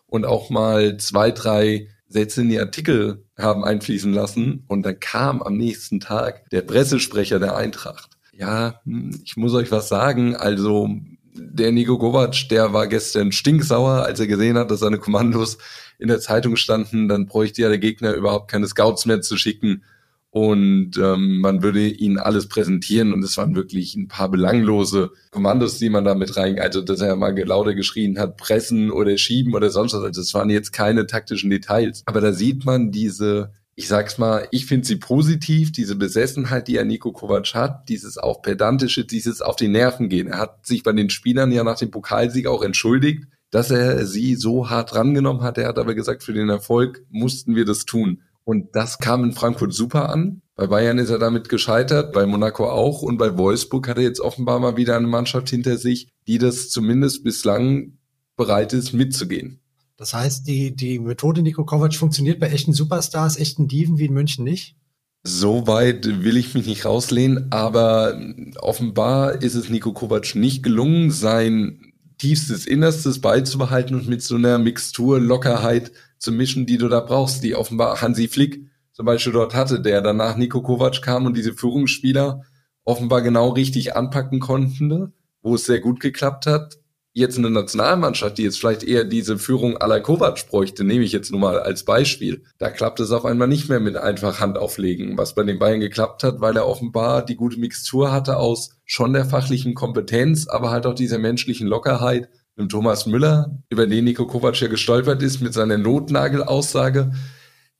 und auch mal zwei, drei Sätze in die Artikel haben einfließen lassen. Und dann kam am nächsten Tag der Pressesprecher der Eintracht ja, ich muss euch was sagen. Also der Nico Kovac, der war gestern stinksauer, als er gesehen hat, dass seine Kommandos in der Zeitung standen. Dann bräuchte ja der Gegner überhaupt keine Scouts mehr zu schicken. Und ähm, man würde ihnen alles präsentieren. Und es waren wirklich ein paar belanglose Kommandos, die man da mit rein, also dass er mal lauter geschrien hat, pressen oder schieben oder sonst was. Also das waren jetzt keine taktischen Details. Aber da sieht man diese ich sag's mal, ich finde sie positiv, diese Besessenheit, die er Nico Kovac hat, dieses auch pedantische, dieses auf die Nerven gehen. Er hat sich bei den Spielern ja nach dem Pokalsieg auch entschuldigt, dass er sie so hart rangenommen hat. Er hat aber gesagt, für den Erfolg mussten wir das tun. Und das kam in Frankfurt super an. Bei Bayern ist er damit gescheitert, bei Monaco auch und bei Wolfsburg hat er jetzt offenbar mal wieder eine Mannschaft hinter sich, die das zumindest bislang bereit ist mitzugehen. Das heißt, die, die Methode Nico Kovac funktioniert bei echten Superstars, echten Diven wie in München nicht? So weit will ich mich nicht rauslehnen, aber offenbar ist es Nico Kovac nicht gelungen, sein tiefstes Innerstes beizubehalten und mit so einer Mixtur Lockerheit zu mischen, die du da brauchst, die offenbar Hansi Flick zum Beispiel dort hatte, der danach Nico Kovac kam und diese Führungsspieler offenbar genau richtig anpacken konnten, wo es sehr gut geklappt hat jetzt eine Nationalmannschaft, die jetzt vielleicht eher diese Führung la Kovac bräuchte, nehme ich jetzt nur mal als Beispiel. Da klappt es auf einmal nicht mehr mit einfach Hand auflegen, was bei den Bayern geklappt hat, weil er offenbar die gute Mixtur hatte aus schon der fachlichen Kompetenz, aber halt auch dieser menschlichen Lockerheit. Mit Thomas Müller, über den Nico Kovac ja gestolpert ist, mit seiner Notnagelaussage.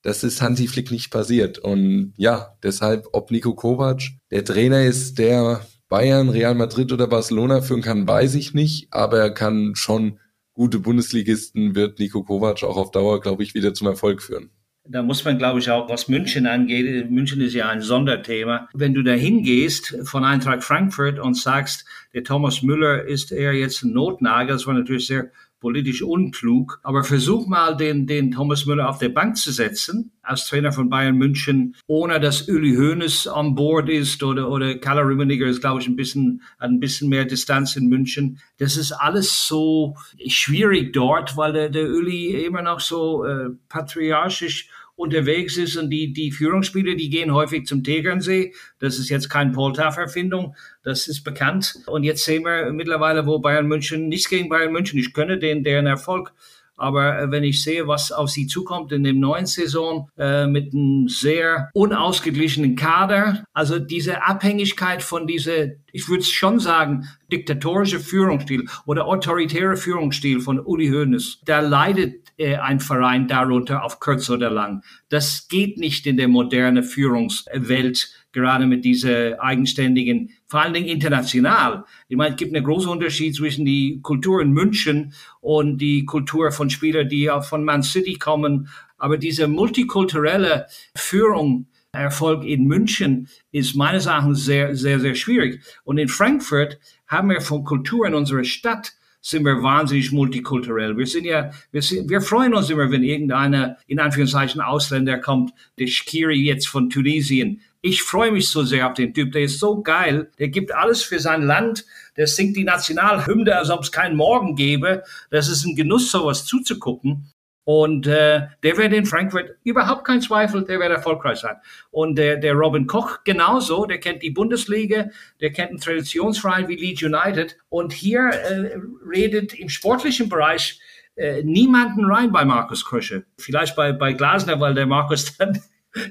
Das ist Hansi Flick nicht passiert. Und ja, deshalb, ob Nico Kovac der Trainer ist, der Bayern, Real Madrid oder Barcelona führen kann, weiß ich nicht, aber er kann schon gute Bundesligisten, wird Nico Kovac auch auf Dauer, glaube ich, wieder zum Erfolg führen. Da muss man, glaube ich, auch, was München angeht, München ist ja ein Sonderthema. Wenn du da hingehst von Eintracht Frankfurt und sagst, der Thomas Müller ist eher jetzt ein Notnagel, das war natürlich sehr politisch unklug. Aber versuch mal, den, den Thomas Müller auf der Bank zu setzen, als Trainer von Bayern München, ohne dass Uli Hoeneß an Bord ist oder, oder Kalle Rummenigge ist, glaube ich, ein bisschen, ein bisschen mehr Distanz in München. Das ist alles so schwierig dort, weil der, der Uli immer noch so äh, patriarchisch unterwegs ist und die, die Führungsspieler, die gehen häufig zum Tegernsee. Das ist jetzt kein Poltaf-Erfindung, das ist bekannt. Und jetzt sehen wir mittlerweile, wo Bayern München, nichts gegen Bayern München, ich könne den, deren Erfolg aber äh, wenn ich sehe, was auf sie zukommt in dem neuen Saison äh, mit einem sehr unausgeglichenen Kader, also diese Abhängigkeit von dieser, ich würde schon sagen, diktatorische Führungsstil oder autoritäre Führungsstil von Uli Hoeneß, da leidet äh, ein Verein darunter auf kurz oder lang. Das geht nicht in der modernen Führungswelt gerade mit dieser eigenständigen, vor allen Dingen international. Ich meine, es gibt einen großen Unterschied zwischen die Kultur in München und die Kultur von Spielern, die auch von Man City kommen. Aber diese multikulturelle Führung, Erfolg in München ist meines Erachtens sehr, sehr, sehr schwierig. Und in Frankfurt haben wir von Kultur in unserer Stadt sind wir wahnsinnig multikulturell. Wir sind ja, wir, sind, wir freuen uns immer, wenn irgendeiner, in Anführungszeichen, Ausländer kommt, der Shkiri jetzt von Tunesien. Ich freue mich so sehr auf den Typ. Der ist so geil. Der gibt alles für sein Land. Der singt die Nationalhymne, als ob es keinen Morgen gäbe. Das ist ein Genuss, sowas zuzugucken. Und äh, der wird in Frankfurt überhaupt kein Zweifel, der wird erfolgreich sein. Und der, der Robin Koch genauso, der kennt die Bundesliga, der kennt einen Traditionsverein wie Leeds United. Und hier äh, redet im sportlichen Bereich äh, niemanden rein bei Markus Krösche. Vielleicht bei, bei Glasner, weil der Markus [LAUGHS] dann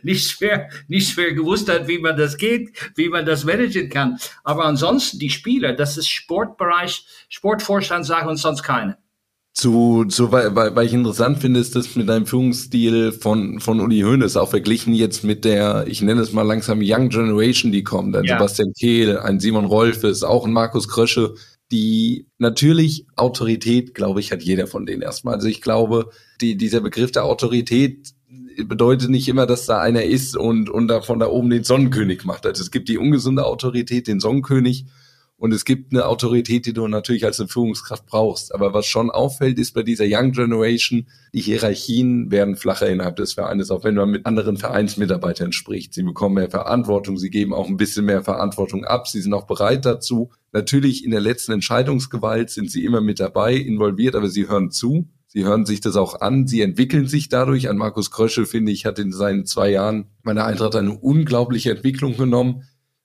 nicht schwer, nicht schwer gewusst hat, wie man das geht, wie man das managen kann. Aber ansonsten die Spieler, das ist Sportbereich, Sportvorstand sagen uns sonst keine zu, zu weil, weil ich interessant finde, ist das mit deinem Führungsstil von, von Uli Hoeneß auch verglichen jetzt mit der, ich nenne es mal langsam Young Generation, die kommt. Ein ja. Sebastian Kehl, ein Simon Rolfes, auch ein Markus Krösche, die natürlich Autorität, glaube ich, hat jeder von denen erstmal. Also ich glaube, die, dieser Begriff der Autorität bedeutet nicht immer, dass da einer ist und, und da von da oben den Sonnenkönig macht. Also es gibt die ungesunde Autorität, den Sonnenkönig, und es gibt eine Autorität, die du natürlich als eine Führungskraft brauchst. Aber was schon auffällt, ist bei dieser Young Generation, die Hierarchien werden flacher innerhalb des Vereines, auch wenn man mit anderen Vereinsmitarbeitern spricht. Sie bekommen mehr Verantwortung, sie geben auch ein bisschen mehr Verantwortung ab, sie sind auch bereit dazu. Natürlich in der letzten Entscheidungsgewalt sind sie immer mit dabei, involviert, aber sie hören zu. Sie hören sich das auch an, sie entwickeln sich dadurch. An Markus Krösche, finde ich, hat in seinen zwei Jahren meiner Eintracht eine unglaubliche Entwicklung genommen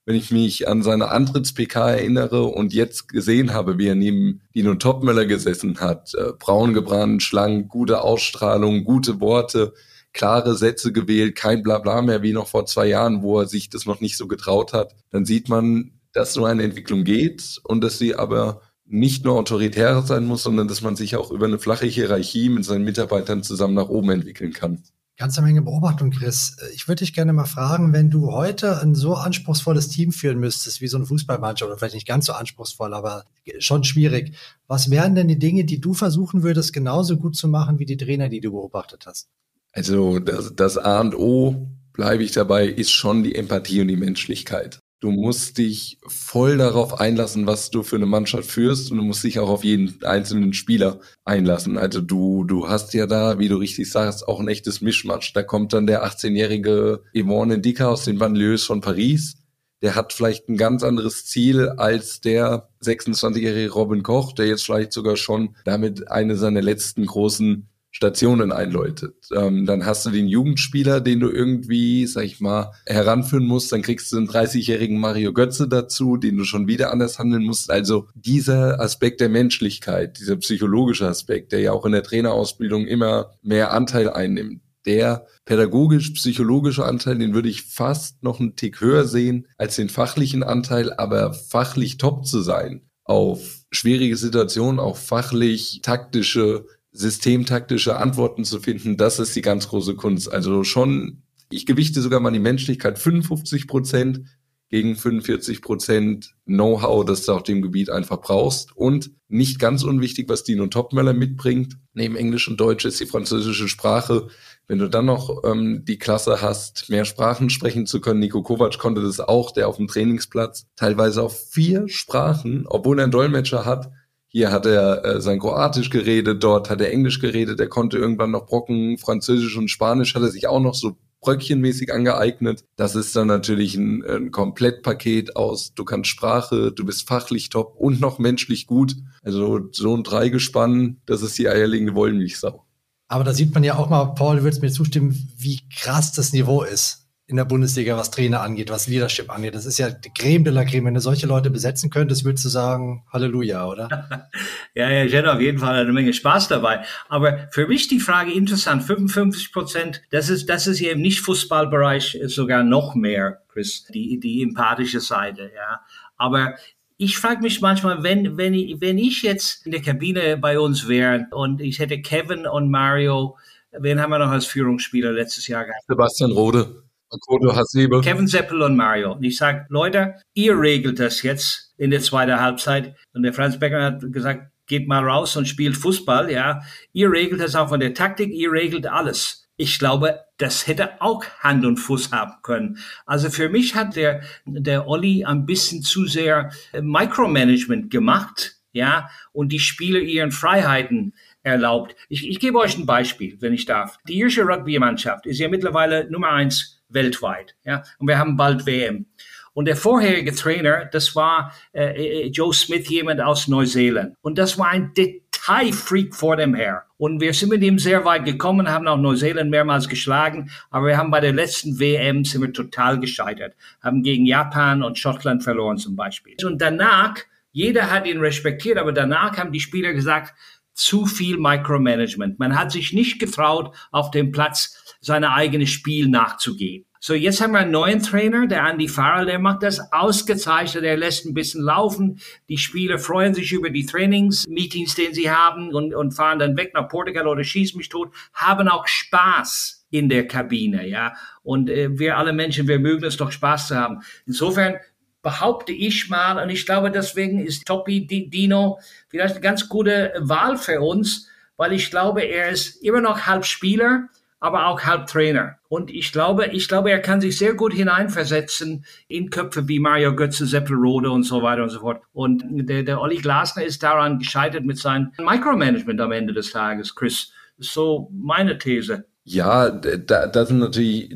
wenn ich mich an seine Antritts-PK erinnere und jetzt gesehen habe, wie er neben Dino Topmöller gesessen hat, äh, braun gebrannt, schlank, gute Ausstrahlung, gute Worte, klare Sätze gewählt, kein Blabla mehr wie noch vor zwei Jahren, wo er sich das noch nicht so getraut hat, dann sieht man, dass so eine Entwicklung geht und dass sie aber nicht nur autoritär sein muss, sondern dass man sich auch über eine flache Hierarchie mit seinen Mitarbeitern zusammen nach oben entwickeln kann. Ganze Menge Beobachtung, Chris. Ich würde dich gerne mal fragen, wenn du heute ein so anspruchsvolles Team führen müsstest, wie so ein Fußballmannschaft, oder vielleicht nicht ganz so anspruchsvoll, aber schon schwierig. Was wären denn die Dinge, die du versuchen würdest, genauso gut zu machen wie die Trainer, die du beobachtet hast? Also das, das A und O, bleibe ich dabei, ist schon die Empathie und die Menschlichkeit. Du musst dich voll darauf einlassen, was du für eine Mannschaft führst und du musst dich auch auf jeden einzelnen Spieler einlassen. Also du, du hast ja da, wie du richtig sagst, auch ein echtes Mischmatsch. Da kommt dann der 18-jährige Yvonne Dicker aus den Banlieues von Paris. Der hat vielleicht ein ganz anderes Ziel als der 26-jährige Robin Koch, der jetzt vielleicht sogar schon damit eine seiner letzten großen Stationen einläutet. Ähm, dann hast du den Jugendspieler, den du irgendwie, sag ich mal, heranführen musst. Dann kriegst du einen 30-jährigen Mario Götze dazu, den du schon wieder anders handeln musst. Also dieser Aspekt der Menschlichkeit, dieser psychologische Aspekt, der ja auch in der Trainerausbildung immer mehr Anteil einnimmt, der pädagogisch-psychologische Anteil, den würde ich fast noch einen Tick höher sehen als den fachlichen Anteil, aber fachlich top zu sein auf schwierige Situationen, auch fachlich taktische systemtaktische Antworten zu finden, das ist die ganz große Kunst. Also schon, ich gewichte sogar mal die Menschlichkeit 55 Prozent gegen 45 Prozent Know-how, das du auf dem Gebiet einfach brauchst. Und nicht ganz unwichtig, was Dino Topmöller mitbringt, neben Englisch und Deutsch ist die französische Sprache. Wenn du dann noch ähm, die Klasse hast, mehr Sprachen sprechen zu können, Nico Kovac konnte das auch, der auf dem Trainingsplatz teilweise auf vier Sprachen, obwohl er einen Dolmetscher hat, hier hat er äh, sein Kroatisch geredet, dort hat er Englisch geredet, er konnte irgendwann noch Brocken, Französisch und Spanisch hat er sich auch noch so bröckchenmäßig angeeignet. Das ist dann natürlich ein, ein Komplettpaket aus, du kannst Sprache, du bist fachlich top und noch menschlich gut. Also so ein Dreigespann, das ist die eierlegende Wollmilchsau. Aber da sieht man ja auch mal, Paul, du würdest mir zustimmen, wie krass das Niveau ist in der Bundesliga, was Trainer angeht, was Leadership angeht. Das ist ja die Creme de la Creme. Wenn du solche Leute besetzen könntest, würdest du sagen, Halleluja, oder? [LAUGHS] ja, ja, ich hätte auf jeden Fall eine Menge Spaß dabei. Aber für mich die Frage interessant, 55 Prozent, das ist, das ist eben nicht Fußballbereich, sogar noch mehr, Chris, die, die empathische Seite, ja. Aber ich frage mich manchmal, wenn, wenn, ich, wenn ich jetzt in der Kabine bei uns wäre und ich hätte Kevin und Mario, wen haben wir noch als Führungsspieler letztes Jahr gehabt? Sebastian Rode. Makoto Hasebe. Kevin Seppel und Mario. Und ich sage, Leute, ihr regelt das jetzt in der zweiten Halbzeit. Und der Franz Becker hat gesagt, geht mal raus und spielt Fußball, ja. Ihr regelt das auch von der Taktik, ihr regelt alles. Ich glaube, das hätte auch Hand und Fuß haben können. Also für mich hat der, der Olli ein bisschen zu sehr Micromanagement gemacht, ja, und die Spieler ihren Freiheiten erlaubt. Ich, ich gebe euch ein Beispiel, wenn ich darf. Die irische Rugby-Mannschaft ist ja mittlerweile Nummer eins weltweit. Ja? Und wir haben bald WM. Und der vorherige Trainer, das war äh, äh, Joe Smith, jemand aus Neuseeland. Und das war ein Detailfreak vor dem her. Und wir sind mit ihm sehr weit gekommen, haben auch Neuseeland mehrmals geschlagen, aber wir haben bei der letzten WM sind wir total gescheitert, haben gegen Japan und Schottland verloren zum Beispiel. Und danach, jeder hat ihn respektiert, aber danach haben die Spieler gesagt, zu viel Micromanagement. Man hat sich nicht getraut, auf dem Platz seine eigene Spiel nachzugehen. So, jetzt haben wir einen neuen Trainer, der Andy Farrell, der macht das ausgezeichnet, der lässt ein bisschen laufen. Die Spieler freuen sich über die Trainingsmeetings, den sie haben und, und fahren dann weg nach Portugal oder schießen mich tot, haben auch Spaß in der Kabine, ja. Und äh, wir alle Menschen, wir mögen es doch Spaß zu haben. Insofern behaupte ich mal, und ich glaube, deswegen ist Topi Dino vielleicht eine ganz gute Wahl für uns, weil ich glaube, er ist immer noch halb Spieler, aber auch Halbtrainer. Und ich glaube, ich glaube, er kann sich sehr gut hineinversetzen in Köpfe wie Mario Götze, Seppelrode und so weiter und so fort. Und der, der Olli Glasner ist daran gescheitert mit seinem Micromanagement am Ende des Tages, Chris. So meine These. Ja, da, das ist natürlich,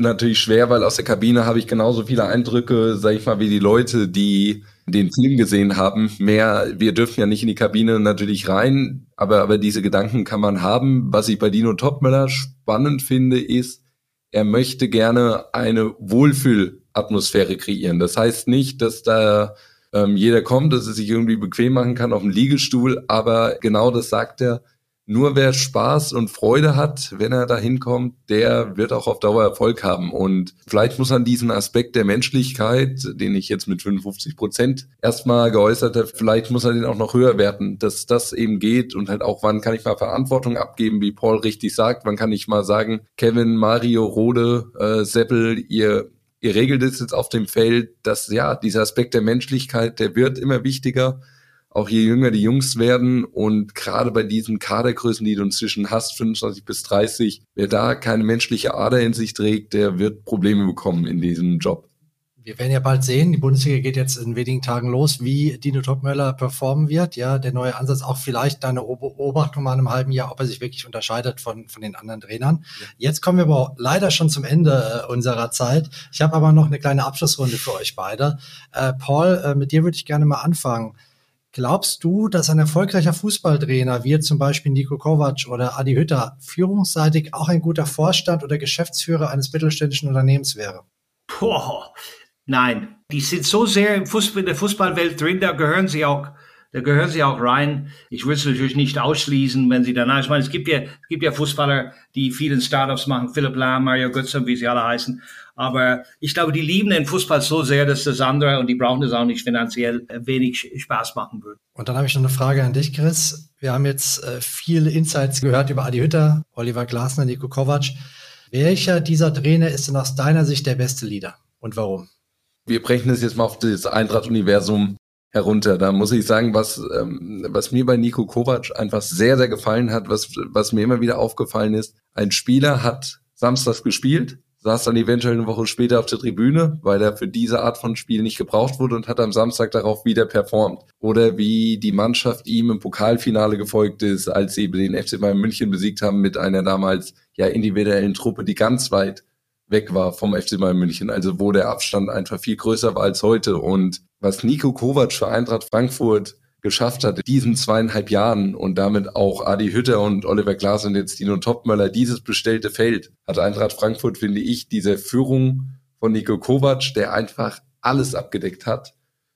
natürlich schwer, weil aus der Kabine habe ich genauso viele Eindrücke, sag ich mal, wie die Leute, die den Film gesehen haben. Mehr, wir dürfen ja nicht in die Kabine natürlich rein, aber, aber diese Gedanken kann man haben. Was ich bei Dino Topmöller spannend finde, ist, er möchte gerne eine Wohlfühlatmosphäre kreieren. Das heißt nicht, dass da ähm, jeder kommt, dass er sich irgendwie bequem machen kann auf dem Liegestuhl, aber genau das sagt er nur wer Spaß und Freude hat, wenn er da hinkommt, der wird auch auf Dauer Erfolg haben. Und vielleicht muss man diesen Aspekt der Menschlichkeit, den ich jetzt mit 55 Prozent erstmal geäußert habe, vielleicht muss er den auch noch höher werten, dass das eben geht und halt auch, wann kann ich mal Verantwortung abgeben, wie Paul richtig sagt, wann kann ich mal sagen, Kevin, Mario, Rode, äh, Seppel, ihr ihr regelt es jetzt auf dem Feld, dass ja, dieser Aspekt der Menschlichkeit, der wird immer wichtiger auch je jünger die Jungs werden und gerade bei diesen Kadergrößen, die du inzwischen hast, 25 bis 30, wer da keine menschliche Ader in sich trägt, der wird Probleme bekommen in diesem Job. Wir werden ja bald sehen, die Bundesliga geht jetzt in wenigen Tagen los, wie Dino Topmöller performen wird. Ja, der neue Ansatz, auch vielleicht deine Beobachtung mal in einem halben Jahr, ob er sich wirklich unterscheidet von, von den anderen Trainern. Ja. Jetzt kommen wir aber leider schon zum Ende äh, unserer Zeit. Ich habe aber noch eine kleine Abschlussrunde für euch beide. Äh, Paul, äh, mit dir würde ich gerne mal anfangen. Glaubst du, dass ein erfolgreicher Fußballtrainer wie zum Beispiel Nico Kovac oder Adi Hütter führungsseitig auch ein guter Vorstand oder Geschäftsführer eines mittelständischen Unternehmens wäre? Boah, nein. Die sind so sehr im Fußball, in der Fußballwelt drin, da gehören sie auch da gehören sie auch rein. Ich würde es natürlich nicht ausschließen, wenn sie danach, ich meine, es gibt ja, es gibt ja Fußballer, die vielen Startups machen, Philipp Lahm, Mario Götze, wie sie alle heißen. Aber ich glaube, die lieben den Fußball so sehr, dass das andere, und die brauchen es auch nicht finanziell, äh, wenig Spaß machen würde. Und dann habe ich noch eine Frage an dich, Chris. Wir haben jetzt äh, viele Insights gehört über Adi Hütter, Oliver Glasner, Nico Kovac. Welcher dieser Trainer ist denn aus deiner Sicht der beste Leader und warum? Wir brechen es jetzt mal auf das Eintracht-Universum herunter. Da muss ich sagen, was, ähm, was mir bei Nico Kovac einfach sehr, sehr gefallen hat, was, was mir immer wieder aufgefallen ist, ein Spieler hat samstags gespielt, saß dann eventuell eine Woche später auf der Tribüne, weil er für diese Art von Spiel nicht gebraucht wurde und hat am Samstag darauf wieder performt. Oder wie die Mannschaft ihm im Pokalfinale gefolgt ist, als sie den FC Bayern München besiegt haben mit einer damals ja individuellen Truppe, die ganz weit weg war vom FC Bayern München, also wo der Abstand einfach viel größer war als heute. Und was Nico Kovac für Eintracht Frankfurt geschafft hat, diesen zweieinhalb Jahren und damit auch Adi Hütter und Oliver Glas und jetzt Dino Topmöller, dieses bestellte Feld, hat Eintracht Frankfurt, finde ich, diese Führung von Nico Kovac, der einfach alles abgedeckt hat,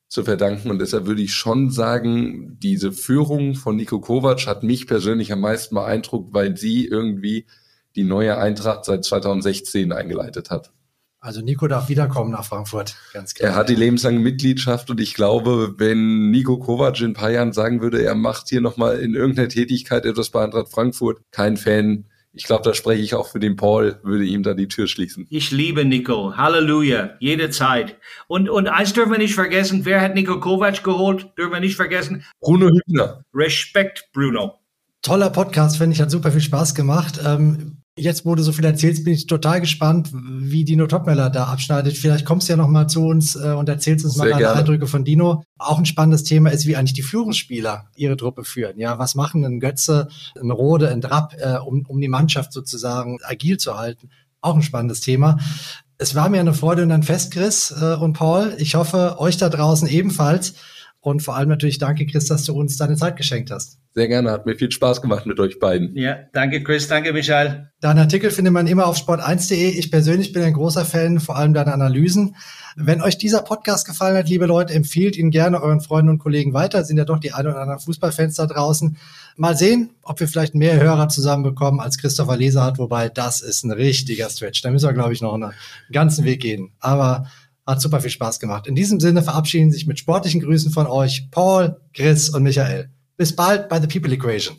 zu verdanken. Und deshalb würde ich schon sagen, diese Führung von Nico Kovac hat mich persönlich am meisten beeindruckt, weil sie irgendwie die neue Eintracht seit 2016 eingeleitet hat. Also Nico darf wiederkommen nach Frankfurt, ganz klar. Er hat die lebenslange Mitgliedschaft und ich glaube, wenn Nico Kovac in ein paar Jahren sagen würde, er macht hier nochmal in irgendeiner Tätigkeit etwas bei Eintracht Frankfurt, kein Fan. Ich glaube, da spreche ich auch für den Paul, würde ihm da die Tür schließen. Ich liebe Nico. Halleluja. Jede Zeit. Und, und eins dürfen wir nicht vergessen. Wer hat Nico Kovac geholt? Dürfen wir nicht vergessen. Bruno Hübner. Respekt, Bruno. Toller Podcast, finde ich, hat super viel Spaß gemacht. Ähm, Jetzt, du so viel erzählst, bin ich total gespannt, wie Dino Topmeller da abschneidet. Vielleicht kommst du ja noch mal zu uns äh, und erzählst uns mal deine Eindrücke von Dino. Auch ein spannendes Thema ist, wie eigentlich die Führungsspieler ihre Truppe führen. Ja, was machen ein Götze, ein Rode, ein Drapp, äh, um, um die Mannschaft sozusagen agil zu halten? Auch ein spannendes Thema. Es war mir eine Freude und ein Fest, Chris äh, und Paul. Ich hoffe, euch da draußen ebenfalls. Und vor allem natürlich danke, Chris, dass du uns deine Zeit geschenkt hast. Sehr gerne, hat mir viel Spaß gemacht mit euch beiden. Ja, danke Chris, danke Michael. Deinen Artikel findet man immer auf sport1.de. Ich persönlich bin ein großer Fan, vor allem deiner Analysen. Wenn euch dieser Podcast gefallen hat, liebe Leute, empfiehlt ihn gerne euren Freunden und Kollegen weiter. Es sind ja doch die ein oder anderen Fußballfans da draußen. Mal sehen, ob wir vielleicht mehr Hörer zusammenbekommen, als Christopher Leser hat, wobei das ist ein richtiger Stretch. Da müssen wir, glaube ich, noch einen ganzen Weg gehen. Aber hat super viel Spaß gemacht. In diesem Sinne verabschieden sich mit sportlichen Grüßen von euch Paul, Chris und Michael. Bis bald bei The People Equation.